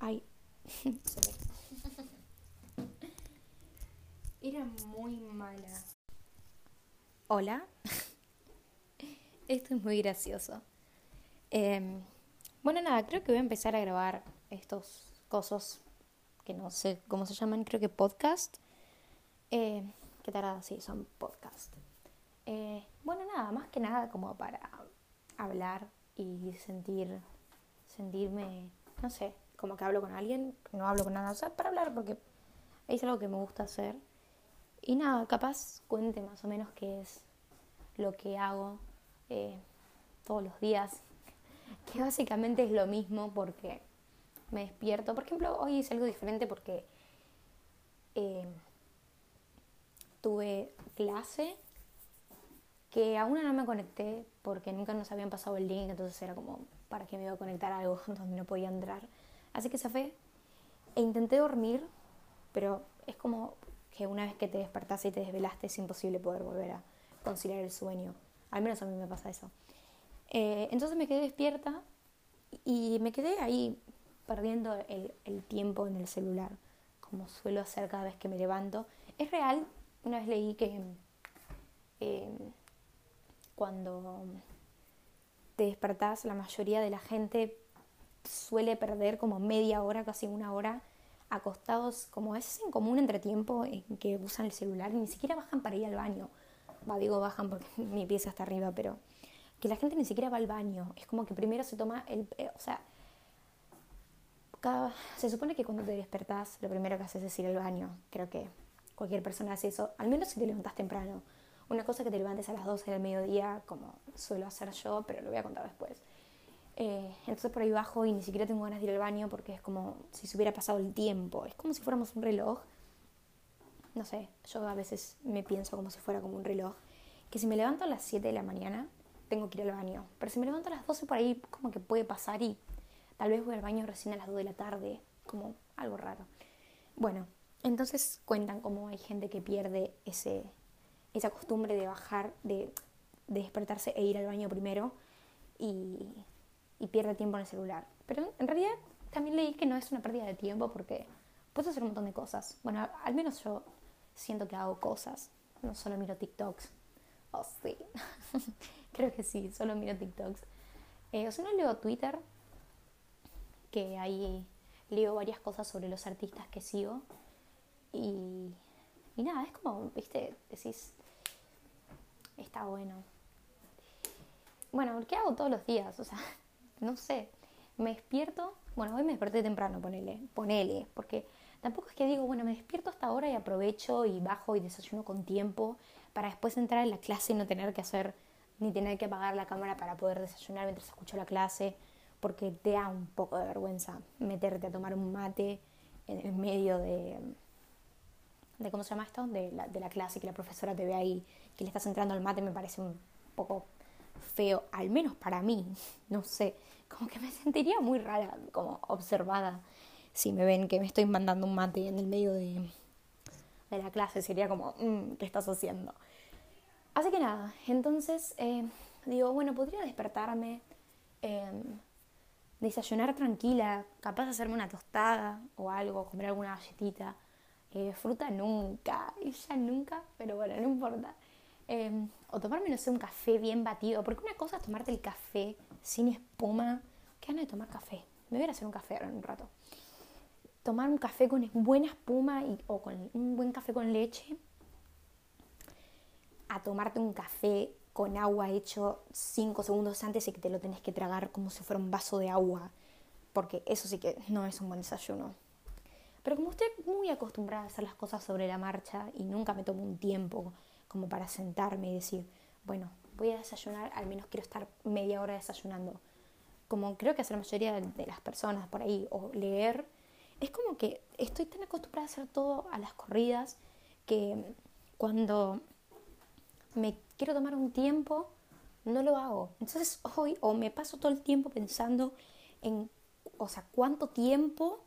Ay, Era muy mala. Hola. Esto es muy gracioso. Em, bueno, nada, creo que voy a empezar a grabar estos cosas que no sé cómo se llaman, creo que podcast. Eh, ¿Qué tarada? Sí, son podcast. Eh, bueno, nada, más que nada como para hablar y sentir, sentirme, no sé, como que hablo con alguien, no hablo con nada, o sea, para hablar porque es algo que me gusta hacer. Y nada, capaz cuente más o menos qué es lo que hago eh, todos los días, que básicamente es lo mismo porque me despierto. Por ejemplo, hoy hice algo diferente porque eh, tuve clase que aún no me conecté porque nunca nos habían pasado el link, entonces era como, ¿para qué me iba a conectar algo donde no podía entrar? Así que fue e intenté dormir, pero es como que una vez que te despertaste y te desvelaste es imposible poder volver a conciliar el sueño. Al menos a mí me pasa eso. Eh, entonces me quedé despierta y me quedé ahí perdiendo el, el, tiempo en el celular, como suelo hacer cada vez que me levanto. Es real, una vez leí que eh, cuando te despertás, la mayoría de la gente suele perder como media hora, casi una hora acostados, como es en común entre tiempo en que usan el celular ni siquiera bajan para ir al baño. Va, digo bajan porque mi pieza está arriba, pero que la gente ni siquiera va al baño. Es como que primero se toma el... Eh, o sea, cada, se supone que cuando te despertás, lo primero que haces es ir al baño. Creo que cualquier persona hace eso, al menos si te levantas temprano. Una cosa que te levantes a las 12 del mediodía, como suelo hacer yo, pero lo voy a contar después. Eh, entonces por ahí bajo y ni siquiera tengo ganas de ir al baño porque es como si se hubiera pasado el tiempo. Es como si fuéramos un reloj. No sé, yo a veces me pienso como si fuera como un reloj. Que si me levanto a las 7 de la mañana, tengo que ir al baño. Pero si me levanto a las 12 por ahí, como que puede pasar y tal vez voy al baño recién a las 2 de la tarde. Como algo raro. Bueno, entonces cuentan como hay gente que pierde ese, esa costumbre de bajar, de, de despertarse e ir al baño primero. Y y pierde tiempo en el celular. Pero en realidad también leí que no es una pérdida de tiempo porque puedes hacer un montón de cosas. Bueno, al menos yo siento que hago cosas, no solo miro TikToks. Oh, sí. Creo que sí, solo miro TikToks. Eh, o sea, no leo Twitter, que ahí leo varias cosas sobre los artistas que sigo. Y, y nada, es como, viste, decís, está bueno. Bueno, ¿qué hago todos los días? O sea, no sé, me despierto, bueno, hoy me desperté temprano, ponele, ponele, porque tampoco es que digo, bueno, me despierto hasta ahora y aprovecho y bajo y desayuno con tiempo para después entrar en la clase y no tener que hacer, ni tener que apagar la cámara para poder desayunar mientras escucho la clase, porque te da un poco de vergüenza meterte a tomar un mate en el medio de, de ¿cómo se llama esto? De la, de la clase, que la profesora te ve ahí, que le estás entrando al mate, me parece un poco feo, al menos para mí, no sé, como que me sentiría muy rara, como observada, si me ven que me estoy mandando un mate en el medio de, de la clase, sería como, mm, ¿qué estás haciendo? Así que nada, entonces eh, digo, bueno, podría despertarme, em, desayunar tranquila, capaz de hacerme una tostada o algo, comer alguna galletita. Eh, fruta nunca, ella nunca, pero bueno, no importa. Em, o tomarme, no sé, un café bien batido, porque una cosa es tomarte el café sin espuma. ¿Qué ganas de tomar café? Me voy a hacer un café ahora en un rato. Tomar un café con buena espuma y, o con un buen café con leche. A tomarte un café con agua hecho 5 segundos antes y que te lo tenés que tragar como si fuera un vaso de agua. Porque eso sí que no es un buen desayuno. Pero como estoy muy acostumbrada a hacer las cosas sobre la marcha y nunca me tomo un tiempo como para sentarme y decir, bueno, voy a desayunar, al menos quiero estar media hora desayunando. Como creo que hace la mayoría de las personas por ahí, o leer, es como que estoy tan acostumbrada a hacer todo a las corridas que cuando me quiero tomar un tiempo, no lo hago. Entonces hoy o me paso todo el tiempo pensando en, o sea, cuánto tiempo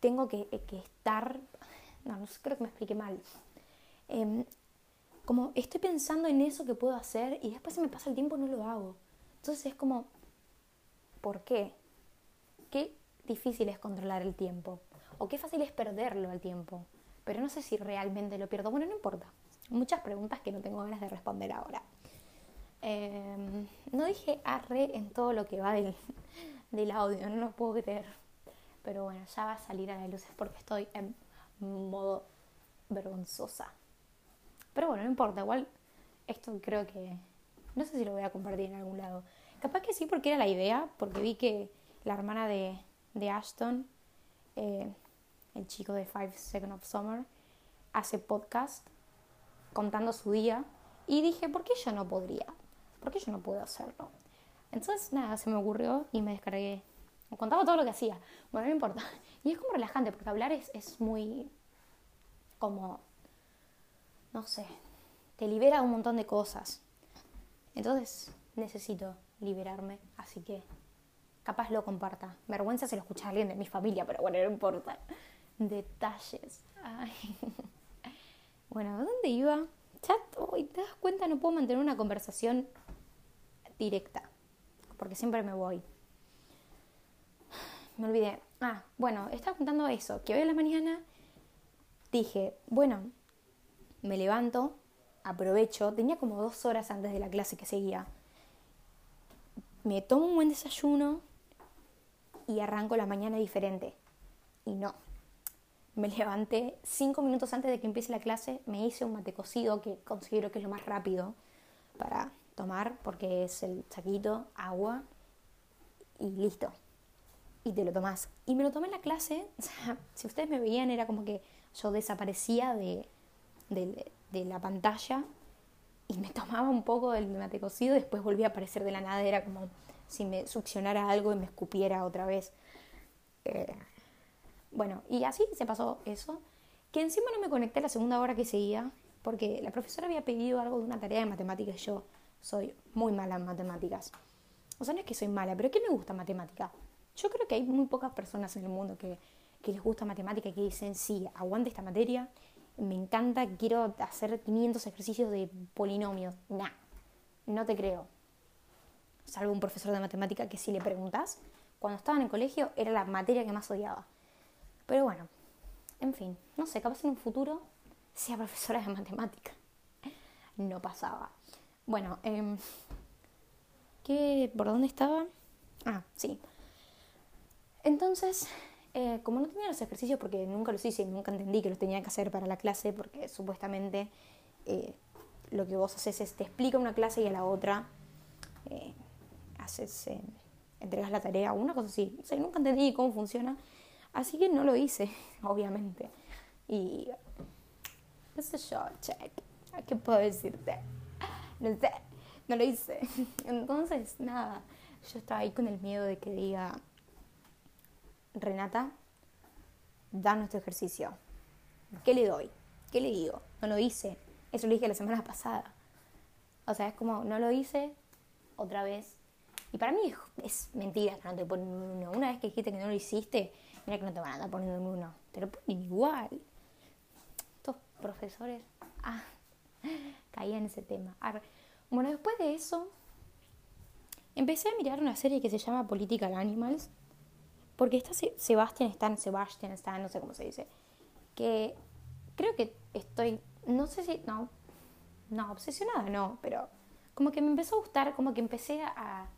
tengo que, que estar, no, no creo que me expliqué mal. Eh, como estoy pensando en eso que puedo hacer y después se me pasa el tiempo no lo hago. Entonces es como, ¿por qué? ¿Qué difícil es controlar el tiempo. O qué fácil es perderlo al tiempo. Pero no sé si realmente lo pierdo. Bueno, no importa. Muchas preguntas que no tengo ganas de responder ahora. Em, no dije arre en todo lo que va del, del audio, no lo puedo creer. Pero bueno, ya va a salir a la luz porque estoy en modo vergonzosa. Pero bueno, no importa, igual esto creo que... No sé si lo voy a compartir en algún lado. Capaz que sí porque era la idea, porque vi que la hermana de, de Ashton, eh, el chico de Five Seconds of Summer, hace podcast contando su día y dije, ¿por qué yo no podría? ¿Por qué yo no puedo hacerlo? Entonces, nada, se me ocurrió y me descargué. Me contaba todo lo que hacía. Bueno, no importa. Y es como relajante porque hablar es, es muy como, no sé, te libera un montón de cosas. Entonces, necesito liberarme, así que capaz lo comparta. Vergüenza se lo escucha a alguien de mi familia, pero bueno, no importa. Detalles. Bueno, ¿dónde iba? Chat, hoy te das cuenta, no puedo mantener una conversación directa, porque siempre me voy. Me olvidé. Ah, bueno, estaba contando eso, que hoy en la mañana dije, bueno, me levanto, aprovecho, tenía como dos horas antes de la clase que seguía me tomo un buen desayuno y arranco la mañana diferente. Y no. Me levanté cinco minutos antes de que empiece la clase, me hice un mate cocido que considero que es lo más rápido para tomar porque es el saquito, agua y listo. Y te lo tomás. Y me lo tomé en la clase, si ustedes me veían era como que yo desaparecía de, de, la pantalla y me tomaba un poco del mate cocido y después volvía a aparecer de la nada, era como si me succionara algo y me escupiera otra vez. Eh, bueno, y así se pasó eso, que encima no me conecté la segunda hora que seguía, porque la profesora había pedido algo de una tarea de matemáticas y yo soy muy mala en matemáticas. O sea, no es que soy mala, pero ¿qué me gusta matemática? Yo creo que hay muy pocas personas en el mundo que, les gusta matemática y que dicen, sí, aguante esta materia me encanta, quiero hacer 500 ejercicios de polinomios. Nah, no te creo. Salvo un profesor de matemática que si le preguntas, cuando estaba en el colegio era la materia que más odiaba. Pero bueno, en fin, no sé, capaz en un futuro sea profesora de matemática. No pasaba. Bueno, eh, ¿qué, ¿por dónde estaba? Ah, sí. Entonces, eh, como no tenía los ejercicios porque nunca los hice y nunca entendí que los tenía que hacer para la clase, porque supuestamente eh, lo que vos haces es te explica una clase y a la otra eh, haces, entregas la tarea, una cosa así. O sea, nunca entendí cómo funciona, así que no lo hice, obviamente. Y qué sé yo, check, ¿qué puedo decirte? No sé, no lo hice. Entonces, nada, yo estaba ahí con el miedo de que diga Renata, da nuestro ejercicio. ¿Qué le doy? ¿Qué le digo? No lo hice. Eso lo dije la semana pasada. O sea, es como, no lo hice otra vez. Y para mí es, mentira que no te ponen uno. Una vez que dijiste que no lo hiciste, mira que no te van a andar poniendo uno. Te lo ponen igual. Estos profesores, ah, caía en ese tema. Bueno, después de eso, empecé a mirar una serie que se llama Political Animals porque está Sebastián Stan, Sebastián Stan, no sé cómo se dice, que creo que estoy, no sé si, no, no, obsesionada no, pero como que me empezó a gustar, como que empecé a,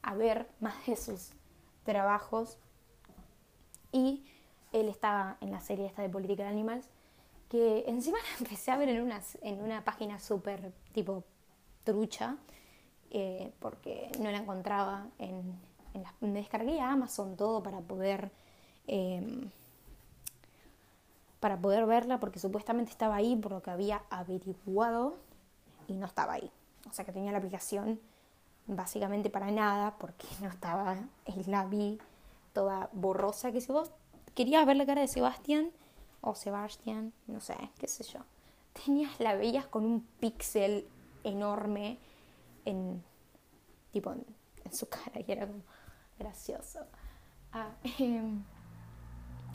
a ver más de sus trabajos. Y él estaba en la serie esta de Political Animals que encima la empecé a ver en una, en una página súper tipo trucha eh, porque no la encontraba en, me descargué a Amazon todo para poder em, para poder verla porque supuestamente estaba ahí por lo que había averiguado y no estaba ahí. O sea que tenía la aplicación básicamente para nada porque no estaba, la vi toda borrosa. Que si vos querías ver la cara de Sebastián o Sebastián, no sé, qué sé yo, tenías la veías con un píxel enorme en tipo en, en su cara y era como gracioso. Ah, em,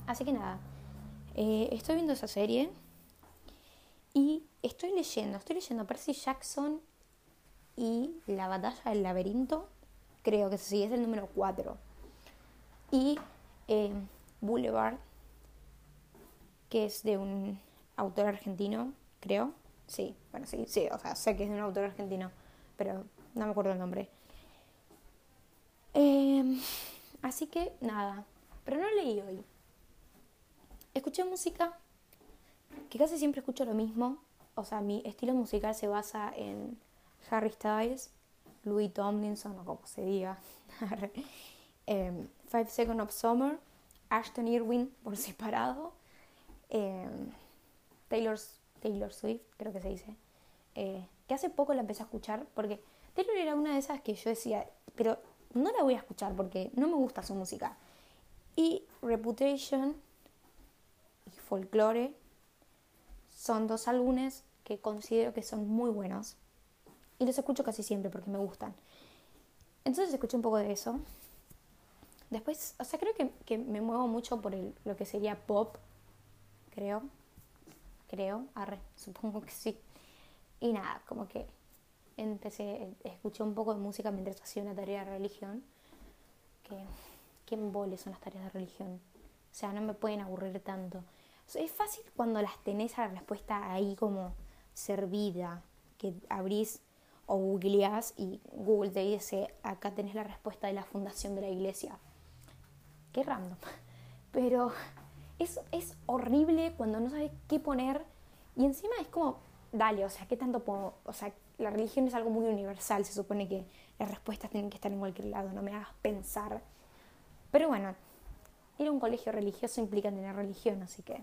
así que nada, eh, estoy viendo esa serie y estoy leyendo, estoy leyendo Percy Jackson y La batalla del laberinto, creo que sí, es el número 4. Y eh, Boulevard, que es de un autor argentino, creo. Sí, bueno, sí, sí, o sea, sé que es de un autor argentino, pero no me acuerdo el nombre. Em, así que nada, pero no leí hoy. Escuché música, que casi siempre escucho lo mismo. O sea, mi estilo musical se basa en Harry Styles, Louis Tomlinson, o como se diga, em, Five Seconds of Summer, Ashton Irwin por separado, em, Taylor, Taylor Swift, creo que se dice, eh, que hace poco la empecé a escuchar porque Taylor era una de esas que yo decía, pero no la voy a escuchar porque no me gusta su música. Y Reputation y Folklore son dos álbumes que considero que son muy buenos. Y los escucho casi siempre porque me gustan. Entonces escuché un poco de eso. Después, o sea, creo que, me muevo mucho por el, lo que sería pop, creo. Creo, arre, supongo que sí. Y nada, como que empecé, escuché un poco de música mientras hacía una tarea de religión. Que, qué embole son las tareas de religión. O sea, no me pueden aburrir tanto. es fácil cuando las tenés a la respuesta ahí como servida, que abrís o googleás y Google te dice, acá tenés la respuesta de la fundación de la iglesia. Qué random. Pero es, es horrible cuando no sabes qué poner y encima es como, dale, o sea, ¿qué tanto puedo? O sea, la religión es algo muy universal, se supone que las respuestas tienen que estar en cualquier lado, no me hagas pensar. Pero bueno, ir a un colegio religioso implica tener religión, así que,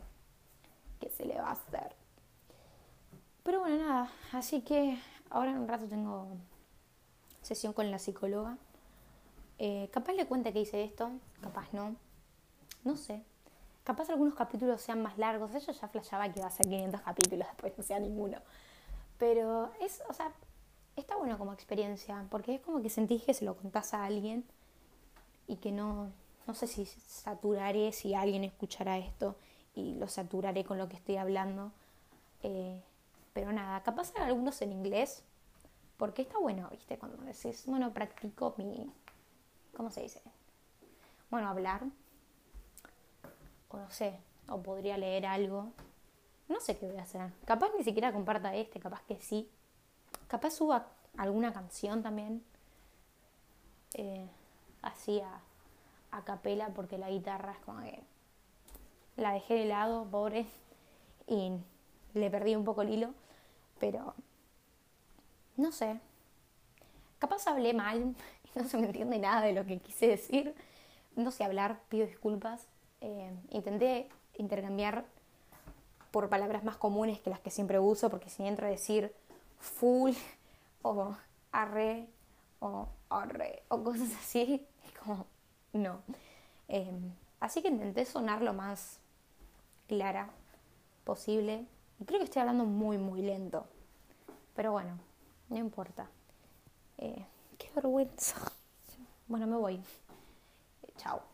¿qué se le va a hacer? Pero bueno, nada, así que ahora en un rato tengo sesión con la psicóloga. Eh, capaz le cuente que hice esto, capaz no. No sé. Capaz algunos capítulos sean más largos. Ella ya flashaba que iba a ser 500 capítulos, después no sea ninguno. Pero es, o sea, está bueno como experiencia, porque es como que sentís que se lo contás a alguien y que no, no sé si saturaré si alguien escuchará esto y lo saturaré con lo que estoy hablando. Eh, pero nada, capaz hay algunos en inglés, porque está bueno, ¿viste? Cuando decís, bueno, practico mi, ¿cómo se dice? Bueno, hablar, o no sé, o podría leer algo. No sé qué voy a hacer. Capaz ni siquiera comparta este, capaz que sí. Capaz suba alguna canción también. Eh, así a, a capela, porque la guitarra es como que la dejé de lado, pobre, y le perdí un poco el hilo. Pero, no sé. Capaz hablé mal y no se me entiende nada de lo que quise decir. No sé hablar, pido disculpas. Eh, intenté intercambiar por palabras más comunes que las que siempre uso, porque si entro a decir full o arre o arre o cosas así, es como no. Eh, así que intenté sonar lo más clara posible creo que estoy hablando muy, muy lento. Pero bueno, no importa. Eh, qué vergüenza. Bueno, me voy. chao.